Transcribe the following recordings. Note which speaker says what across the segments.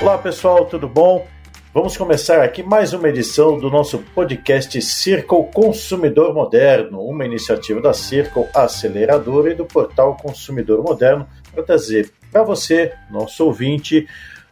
Speaker 1: Olá pessoal, tudo bom? Vamos começar aqui mais uma edição do nosso podcast Circle Consumidor Moderno, uma iniciativa da Circle Aceleradora e do portal Consumidor Moderno para trazer para você, nosso ouvinte,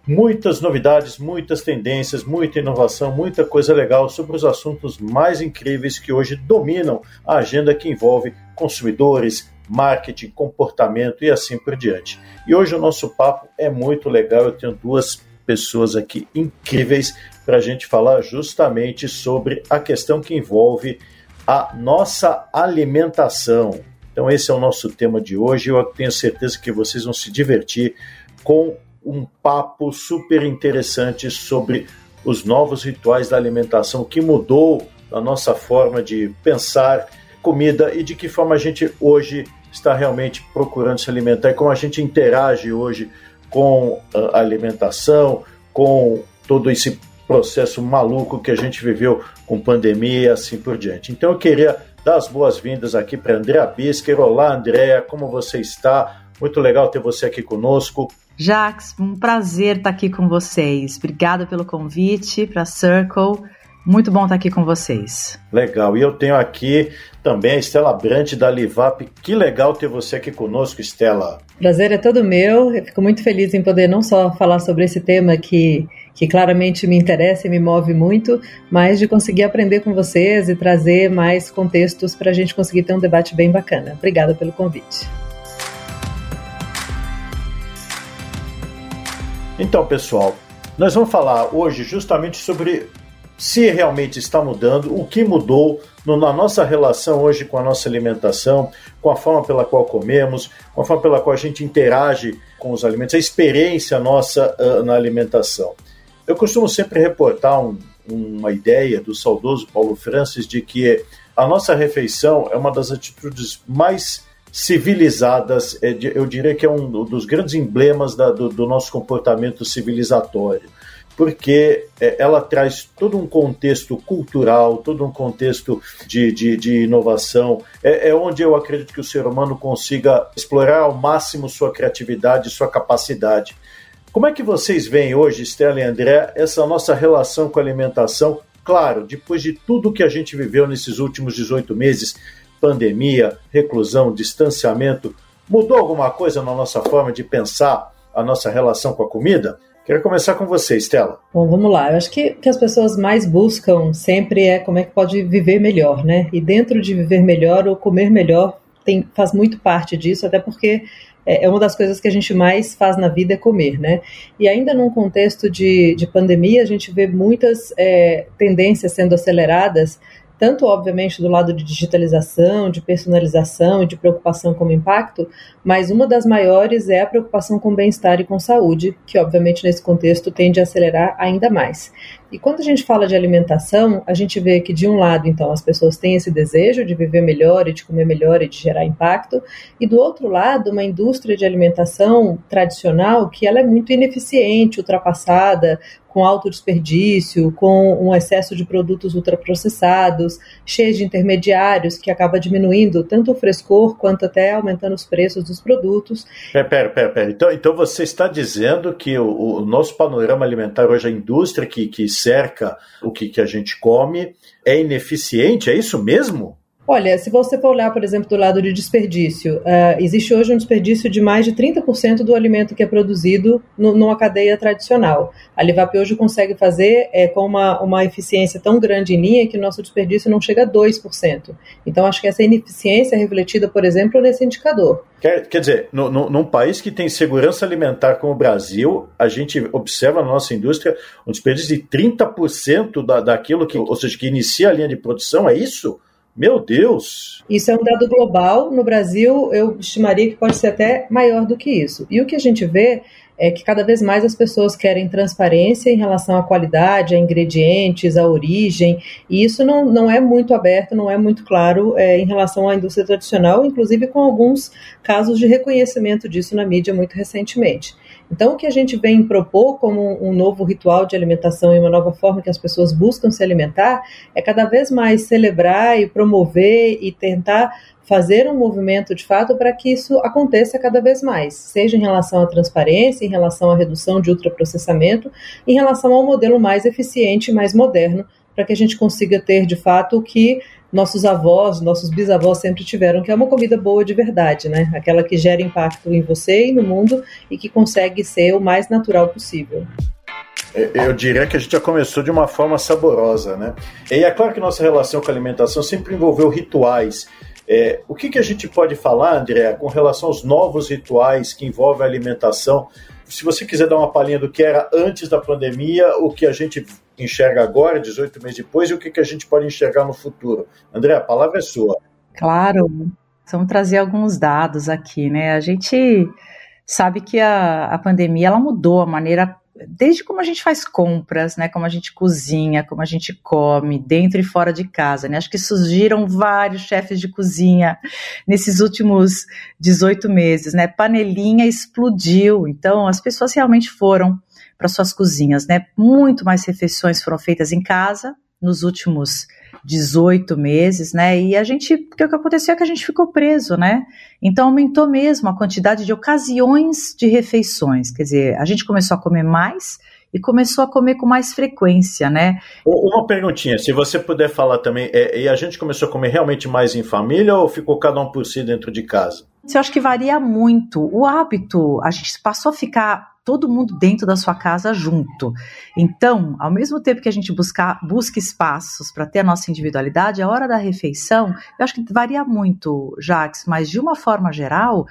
Speaker 1: muitas novidades, muitas tendências, muita inovação, muita coisa legal sobre os assuntos mais incríveis que hoje dominam a agenda que envolve consumidores, marketing, comportamento e assim por diante. E hoje o nosso papo é muito legal. Eu tenho duas pessoas aqui incríveis para a gente falar justamente sobre a questão que envolve a nossa alimentação. Então, esse é o nosso tema de hoje. Eu tenho certeza que vocês vão se divertir com um papo super interessante sobre os novos rituais da alimentação, que mudou a nossa forma de pensar comida e de que forma a gente hoje está realmente procurando se alimentar e como a gente interage hoje com a alimentação, com todo esse processo maluco que a gente viveu com pandemia e assim por diante. Então eu queria dar as boas-vindas aqui para Andréa Bisker. Olá, Andréa, como você está? Muito legal ter você aqui conosco.
Speaker 2: Jax, um prazer estar aqui com vocês. Obrigada pelo convite para Circle. Muito bom estar aqui com vocês.
Speaker 1: Legal. E eu tenho aqui também a Estela Brant da Livap. Que legal ter você aqui conosco, Estela.
Speaker 3: Prazer é todo meu. Eu fico muito feliz em poder não só falar sobre esse tema que, que claramente me interessa e me move muito, mas de conseguir aprender com vocês e trazer mais contextos para a gente conseguir ter um debate bem bacana. Obrigada pelo convite.
Speaker 1: Então, pessoal, nós vamos falar hoje justamente sobre se realmente está mudando, o que mudou no, na nossa relação hoje com a nossa alimentação, com a forma pela qual comemos, com a forma pela qual a gente interage com os alimentos, a experiência nossa uh, na alimentação. Eu costumo sempre reportar um, uma ideia do saudoso Paulo Francis de que a nossa refeição é uma das atitudes mais civilizadas, é eu diria que é um dos grandes emblemas da, do, do nosso comportamento civilizatório porque é, ela traz todo um contexto cultural, todo um contexto de, de, de inovação. É, é, onde eu acredito que o ser humano consiga explorar ao máximo sua criatividade, sua capacidade. Como é que vocês veem hoje, Stella e André, essa nossa relação com a alimentação? Claro, depois de tudo que a gente viveu nesses últimos 18 meses pandemia, reclusão, distanciamento mudou alguma coisa na nossa forma de pensar a nossa relação com a comida? Quero começar com você, Estela.
Speaker 3: Bom, vamos lá. Eu acho que que as pessoas mais buscam sempre é como é que pode viver melhor, né? E dentro de viver melhor ou comer melhor tem, faz muito parte disso, até porque é, é uma das coisas que a gente mais faz na vida é comer, né? E ainda num contexto de, de pandemia, a gente vê muitas é, tendências sendo aceleradas tanto obviamente do lado de digitalização, de personalização e de preocupação com o impacto, mas uma das maiores é a preocupação com bem-estar e com saúde, que obviamente nesse contexto tende a acelerar ainda mais. E quando a gente fala de alimentação, a gente vê que de um lado, então, as pessoas têm esse desejo de viver melhor e de comer melhor e de gerar impacto, e do outro lado, uma indústria de alimentação tradicional que ela é muito ineficiente, ultrapassada, com alto desperdício, com um excesso de produtos ultraprocessados, cheia de intermediários, que acaba diminuindo tanto o frescor quanto até aumentando os preços dos produtos.
Speaker 1: Pera, pera, pera. pera. Então, então você está dizendo que o, o nosso panorama alimentar hoje, a indústria que, que cerca o que, que a gente come, é ineficiente? É isso mesmo?
Speaker 3: Olha, se você for olhar, por exemplo, do lado de desperdício, uh, existe hoje um desperdício de mais de 30% do alimento que é produzido no, numa cadeia tradicional. A Livap hoje consegue fazer é, com uma, uma eficiência tão grande em linha que o nosso desperdício não chega a 2%. Então, acho que essa ineficiência é refletida, por exemplo, nesse indicador.
Speaker 1: Quer, quer dizer, no, no, num país que tem segurança alimentar como o Brasil, a gente observa na nossa indústria um desperdício de 30% da, daquilo que, ou seja, que inicia a linha de produção, é isso? Meu Deus!
Speaker 3: Isso é um dado global. No Brasil, eu estimaria que pode ser até maior do que isso. E o que a gente vê é que cada vez mais as pessoas querem transparência em relação à qualidade, a ingredientes, à origem, e isso não, não é muito aberto, não é muito claro é, em relação à indústria tradicional, inclusive com alguns casos de reconhecimento disso na mídia muito recentemente. Então, o que a gente vem propor como um novo ritual de alimentação e uma nova forma que as pessoas buscam se alimentar é cada vez mais celebrar e promover e tentar fazer um movimento de fato para que isso aconteça cada vez mais, seja em relação à transparência, em relação à redução de ultraprocessamento, em relação ao modelo mais eficiente mais moderno, para que a gente consiga ter de fato o que nossos avós, nossos bisavós sempre tiveram, que é uma comida boa de verdade, né? Aquela que gera impacto em você e no mundo e que consegue ser o mais natural possível.
Speaker 1: Eu diria que a gente já começou de uma forma saborosa, né? E é claro que nossa relação com a alimentação sempre envolveu rituais é, o que, que a gente pode falar, André, com relação aos novos rituais que envolvem a alimentação? Se você quiser dar uma palhinha do que era antes da pandemia, o que a gente enxerga agora, 18 meses depois, e o que, que a gente pode enxergar no futuro. André, a palavra é sua.
Speaker 2: Claro, vamos trazer alguns dados aqui, né? A gente sabe que a, a pandemia ela mudou a maneira desde como a gente faz compras, né, como a gente cozinha, como a gente come, dentro e fora de casa, né? Acho que surgiram vários chefes de cozinha nesses últimos 18 meses, né? Panelinha explodiu, então as pessoas realmente foram para suas cozinhas, né? Muito mais refeições foram feitas em casa nos últimos 18 meses, né? E a gente, o que aconteceu é que a gente ficou preso, né? Então aumentou mesmo a quantidade de ocasiões de refeições. Quer dizer, a gente começou a comer mais e começou a comer com mais frequência, né?
Speaker 1: Uma perguntinha, se você puder falar também, é, e a gente começou a comer realmente mais em família ou ficou cada um por si dentro de casa?
Speaker 2: Eu acho que varia muito. O hábito, a gente passou a ficar todo mundo dentro da sua casa junto. Então, ao mesmo tempo que a gente busca, busca espaços para ter a nossa individualidade, a hora da refeição, eu acho que varia muito, Jax, mas de uma forma geral,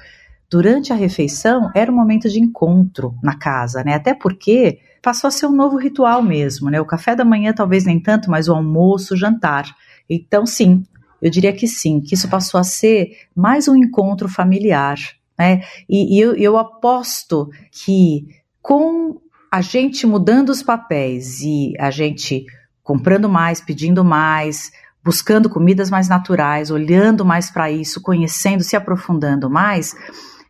Speaker 2: durante a refeição era um momento de encontro na casa, né? Até porque passou a ser um novo ritual mesmo, né? O café da manhã talvez nem tanto, mas o almoço, o jantar. Então, sim, eu diria que sim, que isso passou a ser mais um encontro familiar, né? E, e eu, eu aposto que com a gente mudando os papéis e a gente comprando mais, pedindo mais, buscando comidas mais naturais, olhando mais para isso, conhecendo, se aprofundando mais,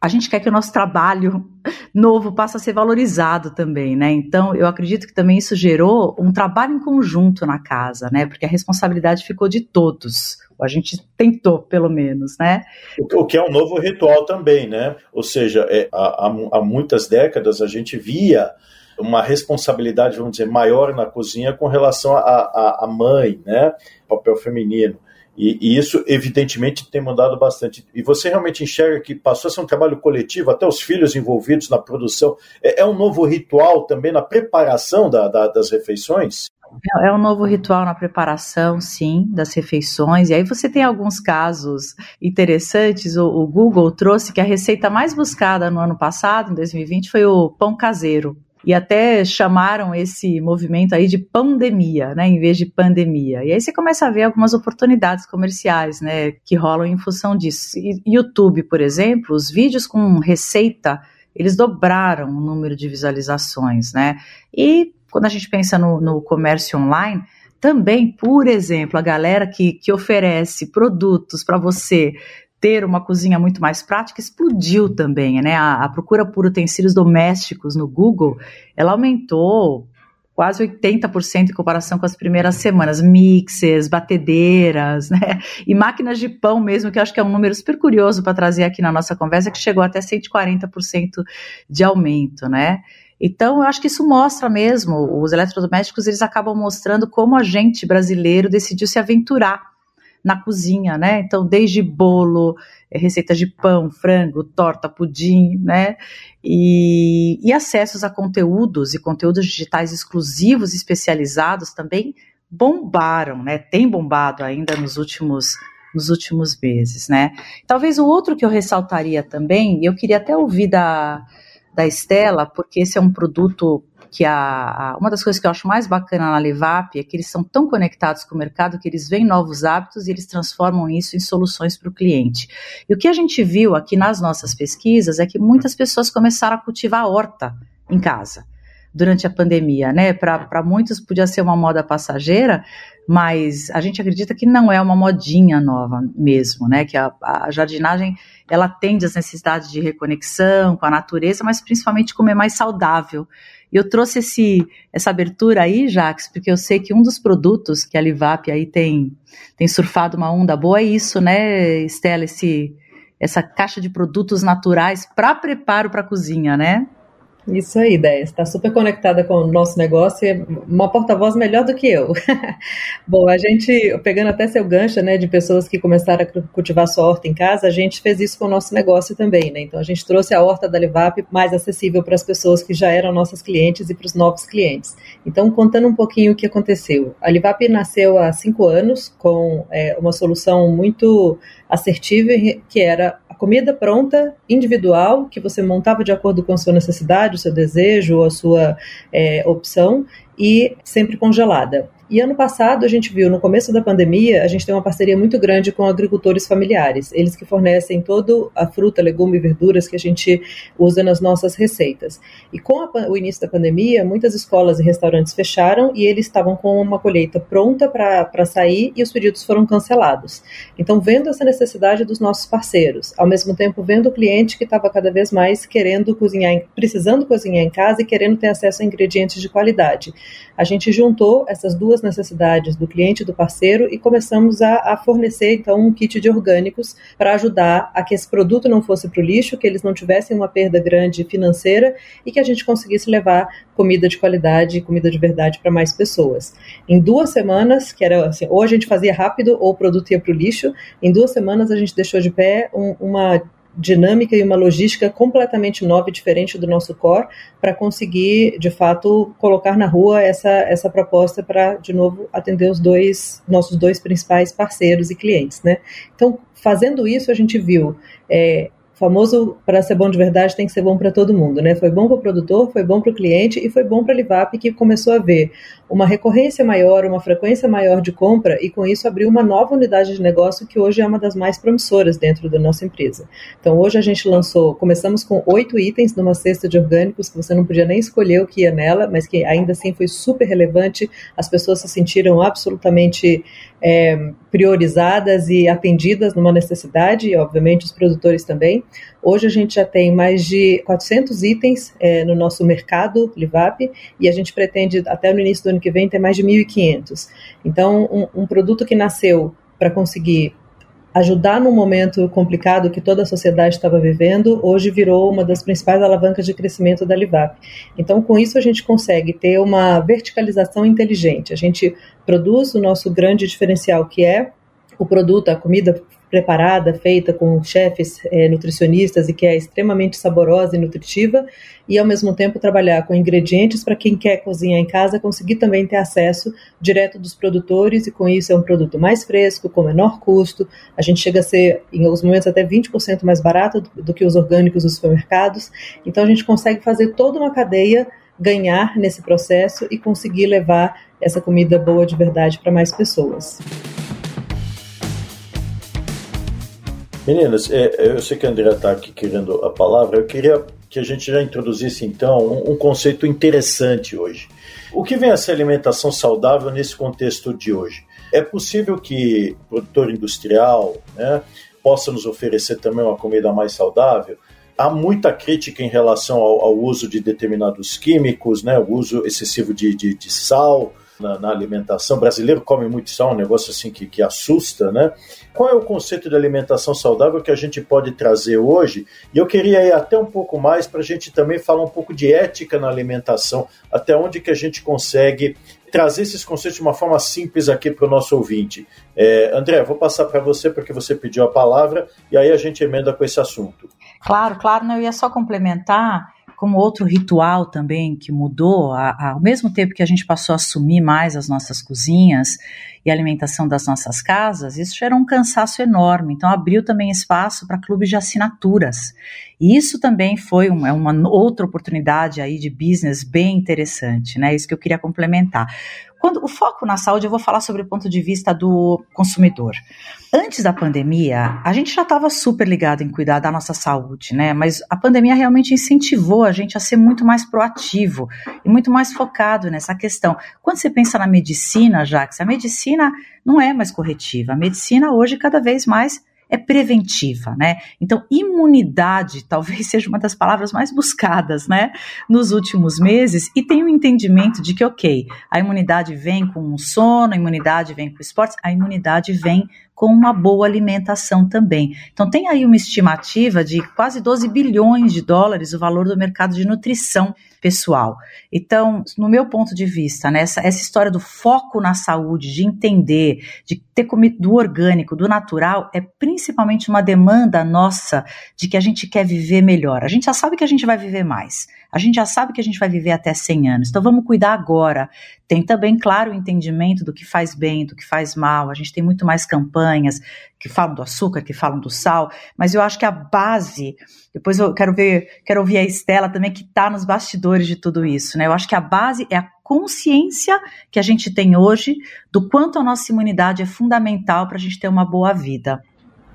Speaker 2: a gente quer que o nosso trabalho novo passe a ser valorizado também, né? Então, eu acredito que também isso gerou um trabalho em conjunto na casa, né? Porque a responsabilidade ficou de todos. A gente tentou, pelo menos, né?
Speaker 1: O que é um novo ritual também, né? Ou seja, é, há, há muitas décadas a gente via uma responsabilidade, vamos dizer, maior na cozinha com relação à mãe, né? Papel feminino. E, e, isso, evidentemente, tem mudado bastante. E você realmente enxerga que passou a ser um trabalho coletivo, até os filhos envolvidos na produção. É, é um novo ritual também na preparação da, da, das refeições?
Speaker 2: É, é um novo ritual na preparação, sim, das refeições. E aí você tem alguns casos interessantes. O, o Google trouxe que a receita mais buscada no ano passado, em 2020, foi o pão caseiro e até chamaram esse movimento aí de pandemia, né, em vez de pandemia. E aí você começa a ver algumas oportunidades comerciais, né, que rolam em função disso. YouTube, por exemplo, os vídeos com receita, eles dobraram o número de visualizações, né? E quando a gente pensa no, no comércio online, também, por exemplo, a galera que, que oferece produtos para você ter uma cozinha muito mais prática explodiu também, né? A, a, procura por utensílios domésticos no Google, ela aumentou quase 80% em comparação com as primeiras semanas, mixers, batedeiras, né? E máquinas de pão mesmo, que eu acho que é um número super curioso para trazer aqui na nossa conversa, que chegou até 140% de aumento, né? Então, eu acho que isso mostra mesmo, os eletrodomésticos, eles acabam mostrando como a gente brasileiro decidiu se aventurar na cozinha, né? Então, desde bolo, eh, receitas de pão, frango, torta, pudim, né? E, e acessos a conteúdos e conteúdos digitais exclusivos e especializados também bombaram, né? Tem bombado ainda nos últimos nos últimos meses, né? Talvez o outro que eu ressaltaria também, eu queria até ouvir da, da Estela, porque esse é um produto que a, a, uma das coisas que eu acho mais bacana na Levap é que eles são tão conectados com o mercado que eles veem novos hábitos e eles transformam isso em soluções para o cliente. E o que a gente viu aqui nas nossas pesquisas é que muitas pessoas começaram a cultivar horta em casa durante a pandemia, né? Para muitos podia ser uma moda passageira, mas a gente acredita que não é uma modinha nova mesmo, né? Que a, a jardinagem ela atende às necessidades de reconexão com a natureza, mas principalmente comer mais saudável. E eu trouxe esse, essa abertura aí, Jax, porque eu sei que um dos produtos que a Livap aí tem, tem surfado uma onda boa é isso, né, Estela? Esse, essa caixa de produtos naturais para preparo para cozinha, né?
Speaker 3: Isso aí, ideia. Está super conectada com o nosso negócio e é uma porta-voz melhor do que eu. Bom, a gente, pegando até seu gancho, né, de pessoas que começaram a cultivar sua horta em casa, a gente fez isso com o nosso negócio também, né? Então a gente trouxe a horta da Levap mais acessível para as pessoas que já eram nossas clientes e para os novos clientes. Então, contando um pouquinho o que aconteceu. A Levap nasceu há cinco anos com é, uma solução muito assertiva que era comida pronta, individual, que você montava de acordo com a sua necessidade, o seu desejo, a sua é, opção, e sempre congelada. E ano passado a gente viu, no começo da pandemia, a gente tem uma parceria muito grande com agricultores familiares, eles que fornecem toda a fruta, legume e verduras que a gente usa nas nossas receitas. E com a, o início da pandemia, muitas escolas e restaurantes fecharam e eles estavam com uma colheita pronta para sair e os pedidos foram cancelados. Então, vendo essa necessidade dos nossos parceiros, ao mesmo tempo vendo o cliente que estava cada vez mais querendo cozinhar, precisando cozinhar em casa e querendo ter acesso a ingredientes de qualidade, a gente juntou essas duas necessidades do cliente e do parceiro e começamos a, a fornecer então um kit de orgânicos para ajudar a que esse produto não fosse para o lixo, que eles não tivessem uma perda grande financeira e que a gente conseguisse levar comida de qualidade, comida de verdade para mais pessoas. Em duas semanas, que era assim, ou a gente fazia rápido ou o produto ia para o lixo, em duas semanas a gente deixou de pé um, uma dinâmica e uma logística completamente nova e diferente do nosso core para conseguir, de fato, colocar na rua essa, essa proposta para, de novo, atender os dois nossos dois principais parceiros e clientes, né? Então, fazendo isso, a gente viu é, famoso para ser bom de verdade tem que ser bom para todo mundo, né? Foi bom para o produtor, foi bom para o cliente e foi bom para a Livap que começou a ver uma recorrência maior, uma frequência maior de compra e com isso abriu uma nova unidade de negócio que hoje é uma das mais promissoras dentro da nossa empresa. Então hoje a gente lançou, começamos com oito itens numa cesta de orgânicos que você não podia nem escolher o que ia nela, mas que ainda assim foi super relevante. As pessoas se sentiram absolutamente é, priorizadas e atendidas numa necessidade, e obviamente os produtores também. Hoje a gente já tem mais de 400 itens é, no nosso mercado Livap e a gente pretende até no início do ano que vem ter mais de 1.500. Então, um, um produto que nasceu para conseguir ajudar num momento complicado que toda a sociedade estava vivendo, hoje virou uma das principais alavancas de crescimento da Livap. Então, com isso, a gente consegue ter uma verticalização inteligente. A gente produz o nosso grande diferencial, que é o produto, a comida preparada, feita com chefes é, nutricionistas e que é extremamente saborosa e nutritiva, e ao mesmo tempo trabalhar com ingredientes para quem quer cozinhar em casa conseguir também ter acesso direto dos produtores, e com isso é um produto mais fresco, com menor custo. A gente chega a ser, em alguns momentos, até 20% mais barato do, do que os orgânicos dos supermercados. Então a gente consegue fazer toda uma cadeia ganhar nesse processo e conseguir levar essa comida boa de verdade para mais pessoas.
Speaker 1: Meninas, é, eu sei que a Andrea está aqui querendo a palavra, eu queria que a gente já introduzisse então um, um, conceito interessante hoje. O que vem a ser alimentação saudável nesse contexto de hoje? É possível que o produtor industrial né, possa nos oferecer também uma comida mais saudável? Há muita crítica em relação ao, ao uso de determinados químicos, né, o uso excessivo de, de, de sal, na, na, alimentação. O brasileiro come muito sal, um negócio assim que, que assusta, né? Qual é o conceito de alimentação saudável que a gente pode trazer hoje? E eu queria ir até um pouco mais para a gente também falar um pouco de ética na alimentação, até onde que a gente consegue trazer esses conceitos de uma forma simples aqui para o nosso ouvinte. É, André, vou passar para você porque você pediu a palavra e aí a gente emenda com esse assunto.
Speaker 2: Claro, claro, não, eu ia só complementar como outro ritual também que mudou, a, a, ao mesmo tempo que a gente passou a assumir mais as nossas cozinhas e alimentação das nossas casas, isso gerou um cansaço enorme. Então, abriu também espaço para clubes de assinaturas. E isso também foi uma, é uma outra oportunidade aí de business bem interessante, né? Isso que eu queria complementar. Quando o foco na saúde, eu vou falar sobre o ponto de vista do consumidor. Antes da pandemia, a gente já estava super ligado em cuidar da nossa saúde, né? Mas a pandemia realmente incentivou a gente a ser muito mais proativo e muito mais focado nessa questão. Quando você pensa na medicina, Jax, a medicina não é mais corretiva. A medicina hoje cada vez mais é preventiva, né? Então, imunidade talvez seja uma das palavras mais buscadas, né, nos últimos meses, e tem o um entendimento de que, ok, a imunidade vem com o sono, a imunidade vem com o esporte, a imunidade vem com uma boa alimentação também. Então, tem aí uma estimativa de quase 12 bilhões de dólares o valor do mercado de nutrição pessoal. Então, no meu ponto de vista, né, essa, essa história do foco na saúde, de entender, de ter comido do orgânico, do natural, é principalmente uma demanda nossa de que a gente quer viver melhor. A gente já sabe que a gente vai viver mais. A gente já sabe que a gente vai viver até 100 anos. Então, vamos cuidar agora. Tem também, claro, o entendimento do que faz bem, do que faz mal. A gente tem muito mais campanhas que falam do açúcar, que falam do sal, mas eu acho que a base, depois eu quero ver, quero ouvir a Estela também que está nos bastidores de tudo isso, né? Eu acho que a base é a consciência que a gente tem hoje do quanto a nossa imunidade é fundamental para a gente ter uma boa vida.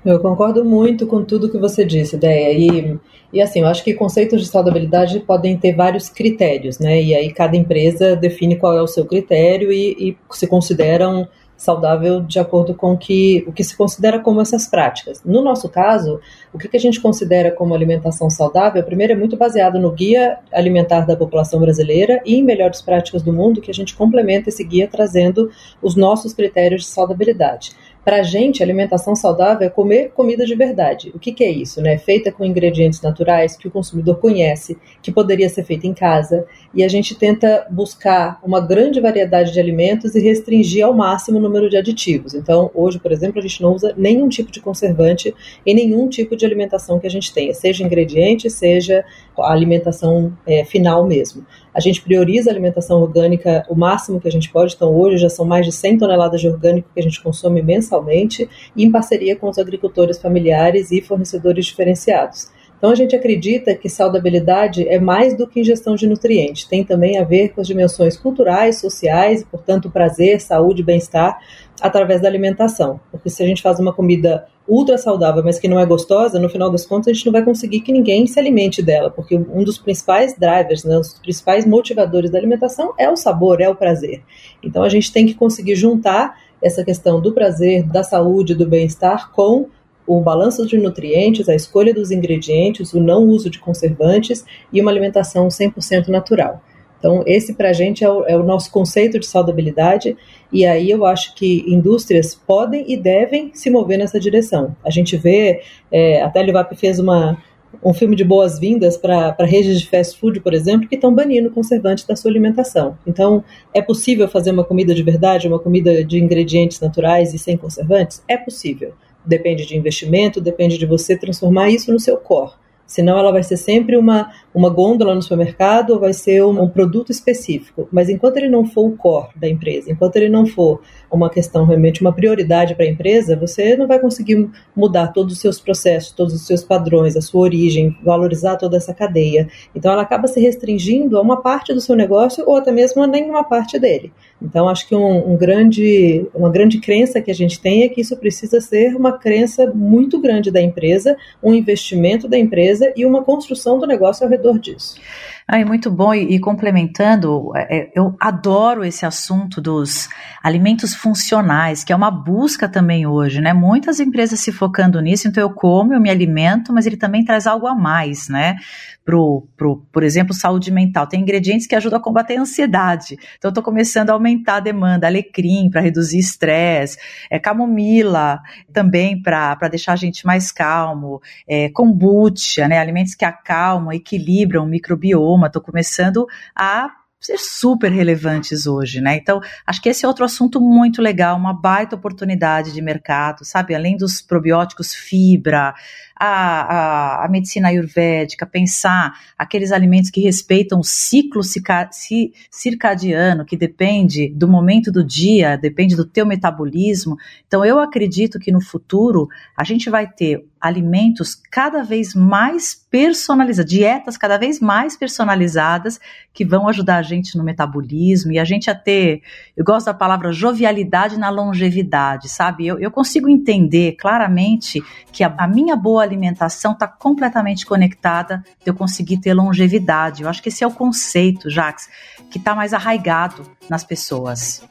Speaker 3: Eu concordo muito com tudo que você disse, Deia. E, e assim, eu acho que conceitos de saudabilidade podem ter vários critérios, né? E aí cada empresa define qual é o seu critério e, e se consideram saudável de acordo com que, o que se considera como essas práticas. No nosso caso, o que, que a gente considera como alimentação saudável, primeiro é muito baseado no guia alimentar da população brasileira e em melhores práticas do mundo, que a gente complementa esse guia trazendo os nossos critérios de saudabilidade. Para a gente, alimentação saudável é comer comida de verdade. O que, que, é isso? Né? Feita com ingredientes naturais que o consumidor conhece, que poderia ser feita em casa, e a gente tenta buscar uma grande variedade de alimentos e restringir ao máximo o número de aditivos. Então, hoje, por exemplo, a gente não usa nenhum tipo de conservante em nenhum tipo de alimentação que a gente tenha, seja ingrediente, seja a alimentação é, final mesmo. A gente prioriza a alimentação orgânica o máximo que a gente pode, então hoje já são mais de 100 toneladas de orgânico que a gente consome mensalmente, em parceria com os agricultores familiares e fornecedores diferenciados. Então a gente acredita que saudabilidade é mais do que ingestão de nutrientes, tem também a ver com as dimensões culturais, sociais, e, portanto, prazer, saúde, bem-estar através da alimentação. Porque se a gente faz uma comida ultra saudável, mas que não é gostosa, no final das contas a gente não vai conseguir que ninguém se alimente dela, porque um dos principais drivers, né, os principais motivadores da alimentação é o sabor, é o prazer. Então a gente tem que conseguir juntar essa questão do prazer, da saúde, do bem-estar com o balanço de nutrientes, a escolha dos ingredientes, o não uso de conservantes e uma alimentação 100% natural. Então, esse para a gente é o, é o, nosso conceito de saudabilidade, e aí eu acho que indústrias podem e devem se mover nessa direção. A gente vê, é, até a Livap fez uma, um filme de boas-vindas para redes de fast food, por exemplo, que estão banindo conservantes da sua alimentação. Então, é possível fazer uma comida de verdade, uma comida de ingredientes naturais e sem conservantes? É possível. Depende de investimento, depende de você transformar isso no seu core. Senão ela vai ser sempre uma, uma gôndola no supermercado ou vai ser um, um produto específico. Mas enquanto ele não for o core da empresa, enquanto ele não for uma questão realmente, uma prioridade para a empresa, você não vai conseguir mudar todos os seus processos, todos os seus padrões, a sua origem, valorizar toda essa cadeia. Então ela acaba se restringindo a uma parte do seu negócio ou até mesmo a nenhuma parte dele. Então, acho que um, um, grande, uma grande crença que a gente tem é que isso precisa ser uma crença muito grande da empresa, um investimento da empresa e uma construção do negócio ao redor disso.
Speaker 2: Ah, muito bom. E, e complementando, é, é, eu adoro esse assunto dos alimentos funcionais, que é uma busca também hoje, né? Muitas empresas se focando nisso, então eu como, eu me alimento, mas ele também traz algo a mais, né? Pro, pro, por exemplo, saúde mental. Tem ingredientes que ajudam a combater a ansiedade. Então, eu começando a aumentar a demanda. Alecrim para reduzir estresse, é, camomila também para deixar a gente mais calmo, é, kombucha, né? Alimentos que acalmam, equilibram o microbioma. Estou começando a ser super relevantes hoje, né? Então, acho que esse é outro assunto muito legal, uma baita oportunidade de mercado, sabe? Além dos probióticos fibra, a, a, a medicina ayurvédica, pensar aqueles alimentos que respeitam o ciclo circadiano, que depende do momento do dia, depende do teu metabolismo. Então, eu acredito que no futuro a gente vai ter alimentos cada vez mais personalizados, dietas cada vez mais personalizadas que vão ajudar a gente no metabolismo e a gente a ter, eu gosto da palavra jovialidade na longevidade, sabe? Eu, eu consigo entender claramente que a, a minha boa alimentação está completamente conectada de eu conseguir ter longevidade. Eu acho que esse é o conceito, Jax, que está mais arraigado nas pessoas.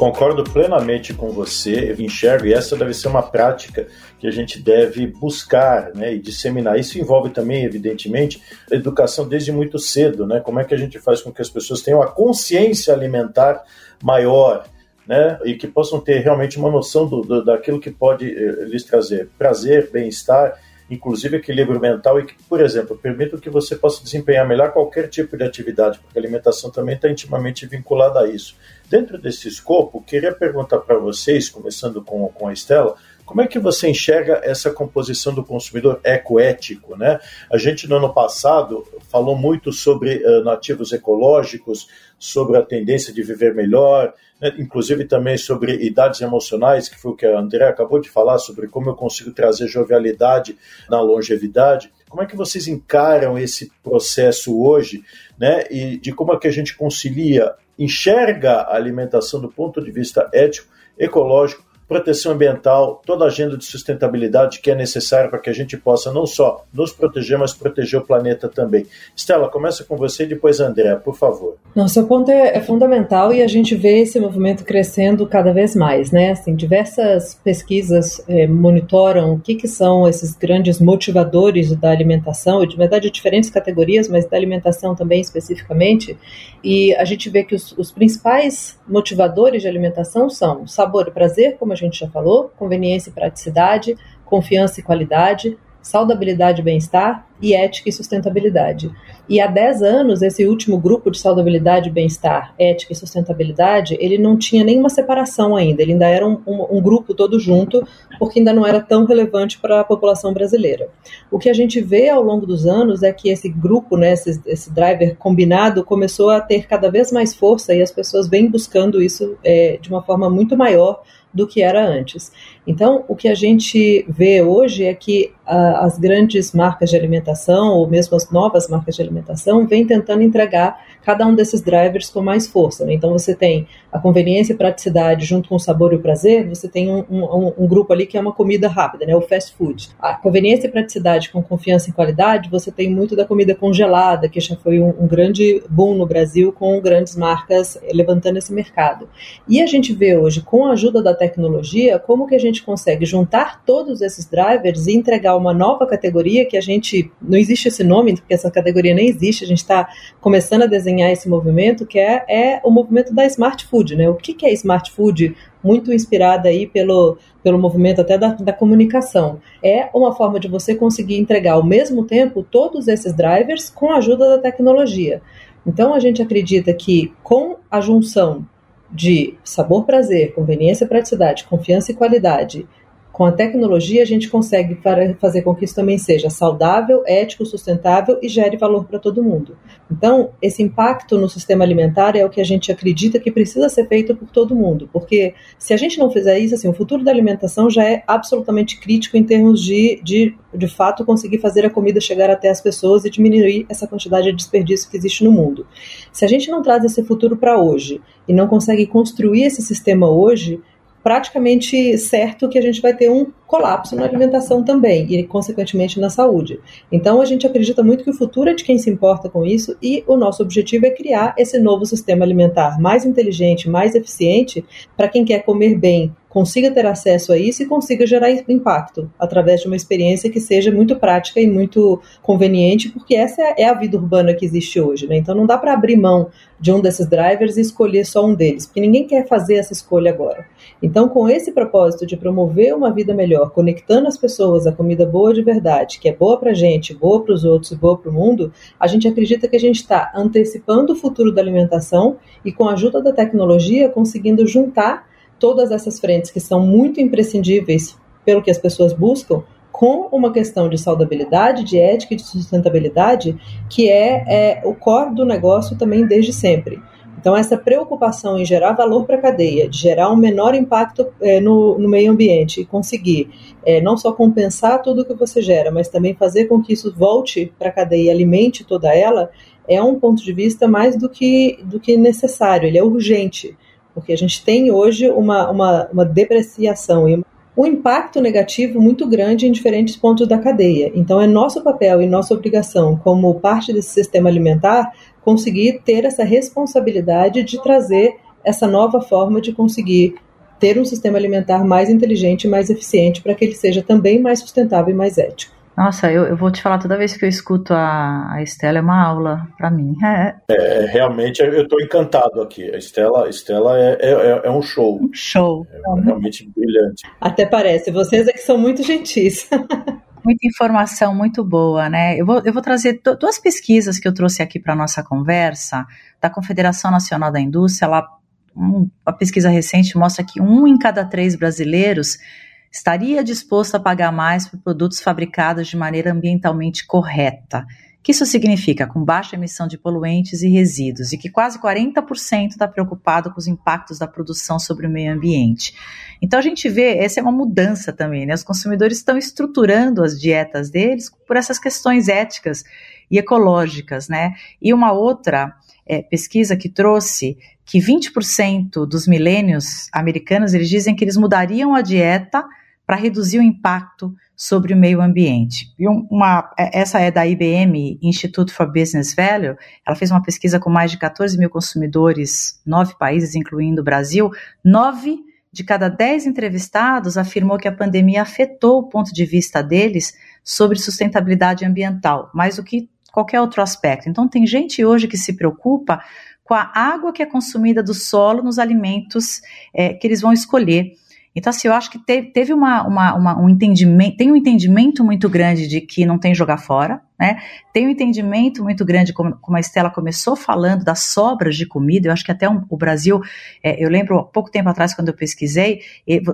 Speaker 1: Concordo plenamente com você, enxergo, e essa deve ser uma prática que a gente deve buscar né, e disseminar. Isso envolve também, evidentemente, educação desde muito cedo, né? Como é que a gente faz com que as pessoas tenham a consciência alimentar maior, né? E que possam ter realmente uma noção do, do daquilo que pode eh, lhes trazer prazer, bem-estar inclusive equilíbrio mental e que, por exemplo, permitam que você possa desempenhar melhor qualquer tipo de atividade, porque a alimentação também está intimamente vinculada a isso. Dentro desse escopo, queria perguntar para vocês, começando com, com a Estela, como é que você enxerga essa composição do consumidor ecoético? Né? A gente, no ano passado, falou muito sobre uh, nativos ecológicos, sobre a tendência de viver melhor, né? inclusive também sobre idades emocionais, que foi o que a André acabou de falar, sobre como eu consigo trazer jovialidade na longevidade. Como é que vocês encaram esse processo hoje, né? E de como é que a gente concilia, enxerga a alimentação do ponto de vista ético, ecológico, proteção ambiental, toda a agenda de sustentabilidade que é necessária para que a gente possa não só nos proteger, mas proteger o planeta também. Estela, começa com você e depois André, por favor.
Speaker 3: Nosso ponto é, é, fundamental e a gente vê esse movimento crescendo cada vez mais, né? Assim, diversas pesquisas é, monitoram o que, que são esses grandes motivadores da alimentação, de verdade diferentes categorias, mas da alimentação também especificamente, e a gente vê que os, os principais motivadores de alimentação são sabor e prazer, como a gente já falou, conveniência e praticidade, confiança e qualidade, saudabilidade e bem-estar e ética e sustentabilidade. E há 10 anos, esse último grupo de saudabilidade, bem-estar, ética e sustentabilidade, ele não tinha nenhuma separação ainda, ele ainda era um, um, um grupo todo junto, porque ainda não era tão relevante para a população brasileira. O que a gente vê ao longo dos anos é que esse grupo, né, esse, esse driver combinado, começou a ter cada vez mais força e as pessoas vêm buscando isso é, de uma forma muito maior do que era antes. Então, o que a gente vê hoje é que a, as grandes marcas de alimentação, ou mesmo as novas marcas de alimentação, vêm tentando entregar cada um desses drivers com mais força. Né? Então, você tem a conveniência e praticidade junto com o sabor e o prazer, você tem um, um, um, grupo ali que é uma comida rápida, né? o fast food. A conveniência e praticidade com confiança e qualidade, você tem muito da comida congelada, que já foi um, um grande boom no Brasil, com grandes marcas levantando esse mercado. E a gente vê hoje, com a ajuda da tecnologia, como que a gente consegue juntar todos esses drivers e entregar uma nova categoria que a gente, não existe esse nome, porque essa categoria nem existe, a gente está começando a desenhar esse movimento, que é, é o movimento da Smart Food, né? O que, que é Smart Food? Muito inspirada aí pelo, pelo movimento até da, da comunicação. É uma forma de você conseguir entregar ao mesmo tempo todos esses drivers com a ajuda da tecnologia. Então a gente acredita que com a junção de sabor, prazer, conveniência, praticidade, confiança e qualidade com a tecnologia, a gente consegue fazer com que isso também seja saudável, ético, sustentável e gere valor para todo mundo. Então, esse impacto no sistema alimentar é o que a gente acredita que precisa ser feito por todo mundo, porque se a gente não fizer isso, assim, o futuro da alimentação já é absolutamente crítico em termos de, de, de fato, conseguir fazer a comida chegar até as pessoas e diminuir essa quantidade de desperdício que existe no mundo. Se a gente não traz esse futuro para hoje e não consegue construir esse sistema hoje, praticamente certo que a gente vai ter um colapso na alimentação também e, consequentemente, na saúde. Então, a gente acredita muito que o futuro é de quem se importa com isso e o nosso objetivo é criar esse novo sistema alimentar mais inteligente, mais eficiente para quem quer comer bem, consiga ter acesso a isso e consiga gerar impacto através de uma experiência que seja muito prática e muito conveniente, porque essa é a vida urbana que existe hoje. Né? Então não dá para abrir mão de um desses drivers e escolher só um deles, porque ninguém quer fazer essa escolha agora. Então, com esse propósito de promover uma vida melhor, melhor, conectando as pessoas a comida boa de verdade, que é boa para a gente, boa para os outros e boa para o mundo, a gente acredita que a gente está antecipando o futuro da alimentação e, com a ajuda da tecnologia, conseguindo juntar todas essas frentes que são muito imprescindíveis pelo que as pessoas buscam com uma questão de saudabilidade, de ética e de sustentabilidade, que é, é o core do negócio também desde sempre. Então, essa preocupação em gerar valor para a cadeia, de gerar um menor impacto é, no, no, meio ambiente e conseguir é, não só compensar tudo que você gera, mas também fazer com que isso volte para a cadeia e alimente toda ela, é um ponto de vista mais do que, do que necessário, ele é urgente, porque a gente tem hoje uma, uma, uma depreciação e um impacto negativo muito grande em diferentes pontos da cadeia. Então, é nosso papel e nossa obrigação, como parte desse sistema alimentar, conseguir ter essa responsabilidade de trazer essa nova forma de conseguir ter um sistema alimentar mais inteligente e mais eficiente para que ele seja também mais sustentável e mais ético.
Speaker 2: Nossa, eu, eu vou te falar, toda vez que eu escuto a, a Estela é uma aula para mim.
Speaker 1: É. é. realmente eu estou encantado aqui. A Estela, a Estela é, é, é um show. Um
Speaker 2: show.
Speaker 1: É realmente brilhante.
Speaker 3: Até parece, vocês é que são muito gentis.
Speaker 2: Muita informação muito boa, né? Eu vou, eu vou trazer duas pesquisas que eu trouxe aqui para nossa conversa, da Confederação Nacional da Indústria. Ela, um, a pesquisa recente mostra que um em cada três brasileiros estaria disposto a pagar mais por produtos fabricados de maneira ambientalmente correta. Que isso significa? Com baixa emissão de poluentes e resíduos, e que quase 40% está preocupado com os impactos da produção sobre o meio ambiente. Então a gente vê, essa é uma mudança também, né? Os consumidores estão estruturando as dietas deles por essas questões éticas e ecológicas, né? E uma outra é, pesquisa que trouxe que 20% dos milênios americanos eles dizem que eles mudariam a dieta para reduzir o impacto sobre o meio ambiente. E uma, é, essa é da IBM, Institute for Business Value, ela fez uma pesquisa com mais de 14 mil consumidores, nove países, incluindo o Brasil, nove de cada dez entrevistados afirmou que a pandemia afetou o ponto de vista deles sobre sustentabilidade ambiental, mais do que qualquer outro aspecto. Então, tem gente hoje que se preocupa com a água que é consumida do solo nos alimentos é, que eles vão escolher. Então, assim, eu acho que teve, uma, uma, uma, um entendimento, tem um entendimento muito grande de que não tem jogar fora, né? Tem um entendimento muito grande, como, como a Estela começou falando, das sobras de comida. Eu acho que até um, o Brasil, é, eu lembro pouco tempo atrás, quando eu pesquisei,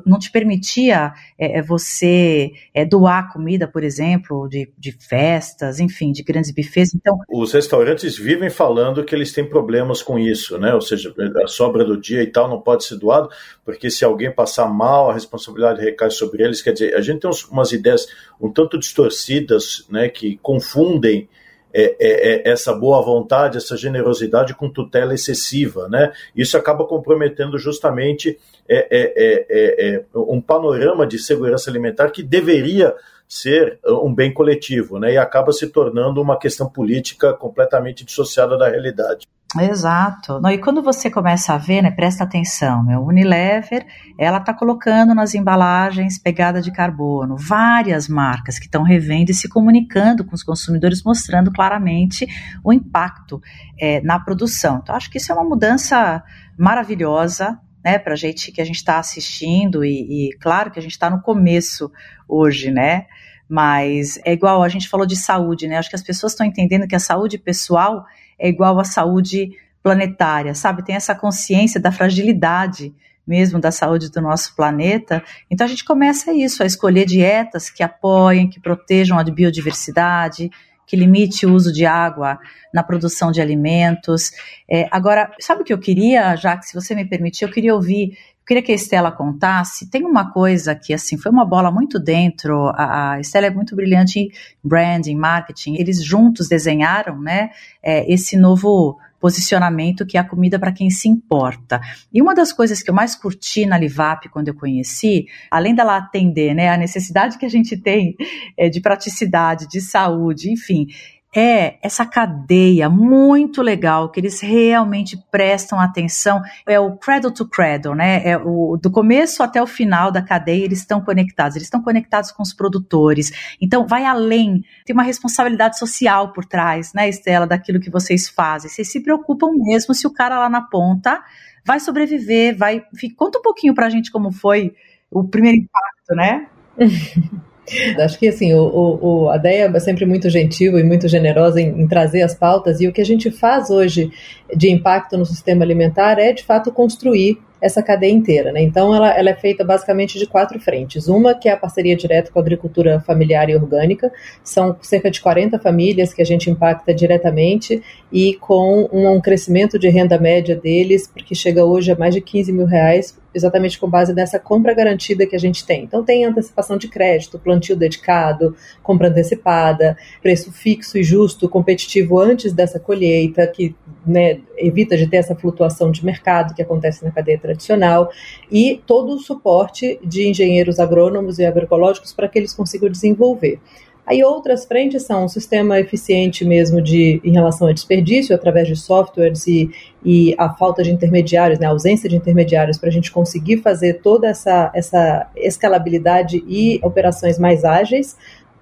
Speaker 2: não te permitia é, é, você é, doar comida, por exemplo, de, de festas, enfim, de grandes bufês. Então,
Speaker 1: Os restaurantes vivem falando que eles têm problemas com isso, né? Ou seja, a sobra do dia e tal não pode ser doado, porque se alguém passar mal, a responsabilidade recai sobre eles. Quer dizer, a gente tem umas ideias um tanto distorcidas, né, que confundem confundem é, é, é, essa boa vontade, essa generosidade com tutela excessiva, né? Isso acaba comprometendo justamente é, é, é um panorama de segurança alimentar que deveria ser um bem coletivo, né? E acaba se tornando uma questão política completamente dissociada da realidade.
Speaker 2: Exato. Não, e quando você começa a ver, né, presta atenção, meu, Unilever, ela está colocando nas embalagens pegada de carbono, várias marcas que estão revendo e se comunicando com os consumidores, mostrando claramente o impacto é, na produção. Então, acho que isso é uma mudança maravilhosa, né, para gente que a gente está assistindo e, e claro que a gente está no começo hoje, né? Mas é igual a gente falou de saúde, né? Acho que as pessoas estão entendendo que a saúde pessoal é igual à saúde planetária, sabe? Tem essa consciência da fragilidade mesmo da saúde do nosso planeta. Então a gente começa isso, a escolher dietas que apoiem, que protejam a biodiversidade, que limite o uso de água na produção de alimentos. É, agora, sabe o que eu queria, já que se você me permitir, eu queria ouvir, eu queria que a Estela contasse. Tem uma coisa que assim foi uma bola muito dentro. A, Estela é muito brilhante em branding, marketing. Eles juntos desenharam, né, é, esse novo posicionamento que é a comida para quem se importa. E uma das coisas que eu mais curti na Livap quando eu conheci, além dela atender né, a necessidade que a gente tem é, de praticidade, de saúde, enfim, é essa cadeia muito legal que eles realmente prestam atenção. É o cradle to cradle, né? É o, do começo até o final da cadeia eles estão conectados. Eles estão conectados com os produtores. Então vai além. Tem uma responsabilidade social por trás, né, Estela, daquilo que vocês fazem. Vocês se preocupam mesmo se o cara lá na ponta vai sobreviver, vai. Conta um pouquinho pra gente como foi o primeiro impacto, né?
Speaker 3: Acho que assim, o, o, a Deia é sempre muito gentil e muito generosa em, em, trazer as pautas, e o que a gente faz hoje de impacto no sistema alimentar é de fato construir essa cadeia inteira. Né? Então, ela, ela, é feita basicamente de quatro frentes. Uma que é a parceria direta com a agricultura familiar e orgânica, são cerca de 40 famílias que a gente impacta diretamente e com um, um crescimento de renda média deles, porque chega hoje a mais de 15 mil reais exatamente com base nessa compra garantida que a gente tem. Então, tem antecipação de crédito, plantio dedicado, compra antecipada, preço fixo e justo, competitivo antes dessa colheita, que né, evita de ter essa flutuação de mercado que acontece na cadeia tradicional, e todo o suporte de engenheiros agrônomos e agroecológicos para que eles consigam desenvolver. Aí outras frentes são um sistema eficiente mesmo de em relação a desperdício através de softwares e, e a falta de intermediários, né, a ausência de intermediários para a gente conseguir fazer toda essa, essa escalabilidade e operações mais ágeis,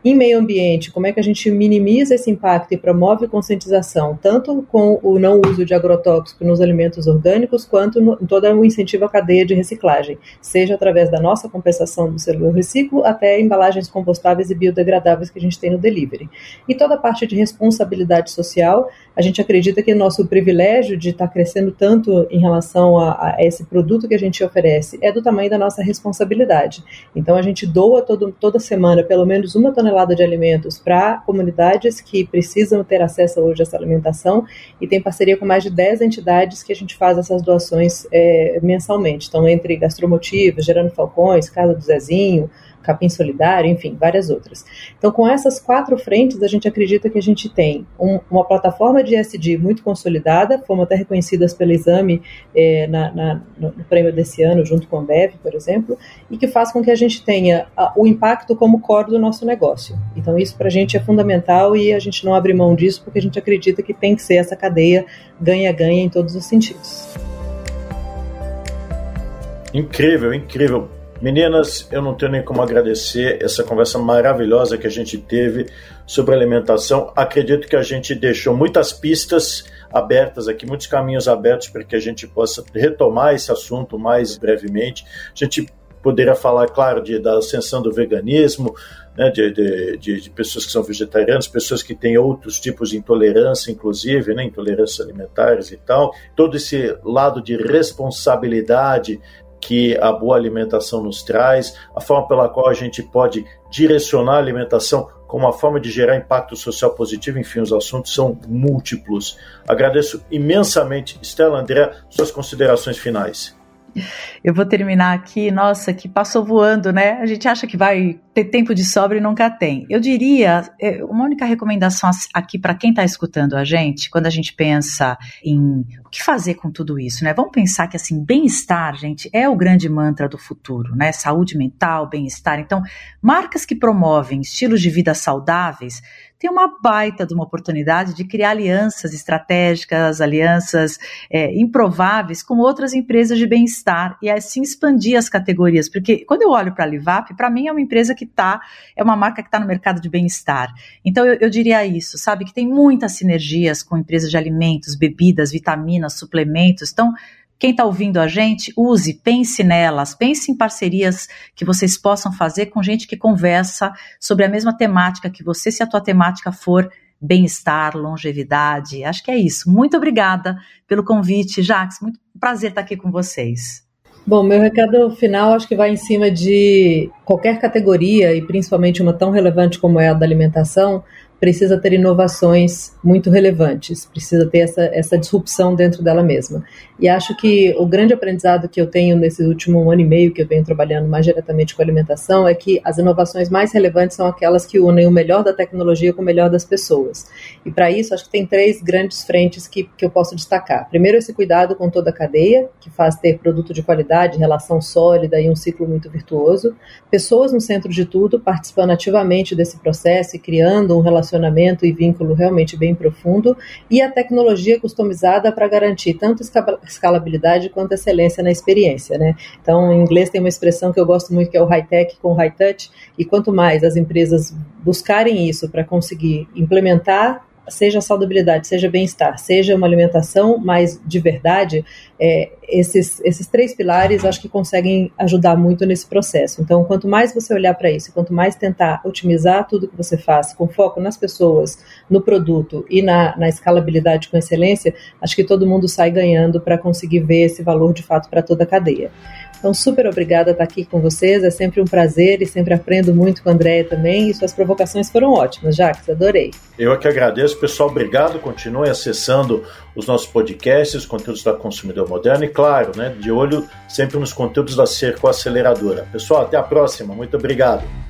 Speaker 3: em meio ambiente, como é que a gente minimiza esse impacto e promove conscientização, tanto com o não uso de agrotóxico nos alimentos orgânicos, quanto no, em todo o incentivo à cadeia de reciclagem, seja através da nossa compensação do celular reciclo, até embalagens compostáveis e biodegradáveis que a gente tem no delivery. E toda a parte de responsabilidade social, a gente acredita que nosso privilégio de estar crescendo tanto em relação a, a esse produto que a gente oferece é do tamanho da nossa responsabilidade. Então a gente doa todo, toda semana pelo menos uma tonelada tonelada de alimentos para comunidades que precisam ter acesso hoje a essa alimentação e tem parceria com mais de 10 entidades que a gente faz essas doações é, mensalmente. Então, entre Gastromotivos, Gerando Falcões, Casa do Zezinho, Capim Solidário, enfim, várias outras. Então, com essas quatro frentes, a gente acredita que a gente tem um, uma plataforma de SD muito consolidada, fomos até reconhecidas pelo exame eh, na, na, no prêmio desse ano, junto com a Bev, por exemplo, e que faz com que a gente tenha a, o impacto como core do nosso negócio. Então, isso para a gente é fundamental e a gente não abre mão disso porque a gente acredita que tem que ser essa cadeia ganha-ganha em todos os sentidos.
Speaker 1: Incrível, incrível. Meninas, eu não tenho nem como agradecer essa conversa maravilhosa que a gente teve sobre alimentação. Acredito que a gente deixou muitas pistas abertas aqui, muitos caminhos abertos para que a gente possa retomar esse assunto mais brevemente. A gente poderia falar, claro, de, da ascensão do veganismo, né, de, de, de, pessoas que são vegetarianas, pessoas que têm outros tipos de intolerância, inclusive, né, intolerâncias alimentares e tal. Todo esse lado de responsabilidade que a boa alimentação nos traz, a forma pela qual a gente pode direcionar a alimentação como uma forma de gerar impacto social positivo, enfim, os assuntos são múltiplos. Agradeço imensamente, Estela André, suas considerações finais.
Speaker 2: Eu vou terminar aqui, nossa, que passou voando, né? A gente acha que vai ter tempo de sobra e nunca tem. Eu diria, é, uma única recomendação aqui para quem está escutando a gente, quando a gente pensa em o que fazer com tudo isso, né? Vamos pensar que assim, bem-estar, gente, é o grande mantra do futuro, né? Saúde mental, bem-estar. Então, marcas que promovem estilos de vida saudáveis tem uma baita de uma oportunidade de criar alianças estratégicas, alianças é, improváveis com outras empresas de bem-estar e assim expandir as categorias. Porque quando eu olho para a Livap, para mim é uma empresa que está, é uma marca que está no mercado de bem-estar. Então eu, eu diria isso, sabe, que tem muitas sinergias com empresas de alimentos, bebidas, vitaminas, suplementos. Então, quem está ouvindo a gente, use, pense nelas, pense em parcerias que vocês possam fazer com gente que conversa sobre a mesma temática que você, se a tua temática for bem-estar, longevidade. Acho que é isso. Muito obrigada pelo convite, Jax. Muito prazer estar aqui com vocês.
Speaker 3: Bom, meu recado final acho que vai em cima de qualquer categoria e principalmente uma tão relevante como é a da alimentação precisa ter inovações muito relevantes, precisa ter essa, essa disrupção dentro dela mesma. E acho que o grande aprendizado que eu tenho nesse último ano e meio que eu venho trabalhando mais diretamente com alimentação é que as inovações mais relevantes são aquelas que unem o melhor da tecnologia com o melhor das pessoas. E para isso, acho que tem três grandes frentes que, que eu posso destacar. Primeiro, esse cuidado com toda a cadeia, que faz ter produto de qualidade, relação sólida e um ciclo muito virtuoso. Pessoas no centro de tudo, participando ativamente desse processo e criando um relacionamento e vínculo realmente bem profundo. E a tecnologia customizada para garantir tanto escalabilidade quanto excelência na experiência, né? Então, em inglês tem uma expressão que eu gosto muito que é o high tech com high touch, e quanto mais as empresas buscarem isso para conseguir implementar seja saudabilidade, seja bem-estar, seja uma alimentação mais de verdade, é, esses, esses três pilares acho que conseguem ajudar muito nesse processo. Então, quanto mais você olhar para isso, quanto mais tentar otimizar tudo que você faz com foco nas pessoas, no produto e na, na escalabilidade com excelência, acho que todo mundo sai ganhando para conseguir ver esse valor de fato para toda a cadeia. Então, super obrigada a estar aqui com vocês. É sempre um prazer e sempre aprendo muito com a Andréia também. E suas provocações foram ótimas, Jacques. Adorei.
Speaker 1: Eu é que agradeço, pessoal. Obrigado. Continue acessando os nossos podcasts, os conteúdos da Consumidor Moderno e, claro, né, de olho sempre nos conteúdos da Cerco Aceleradora. Pessoal, até a próxima. Muito obrigado.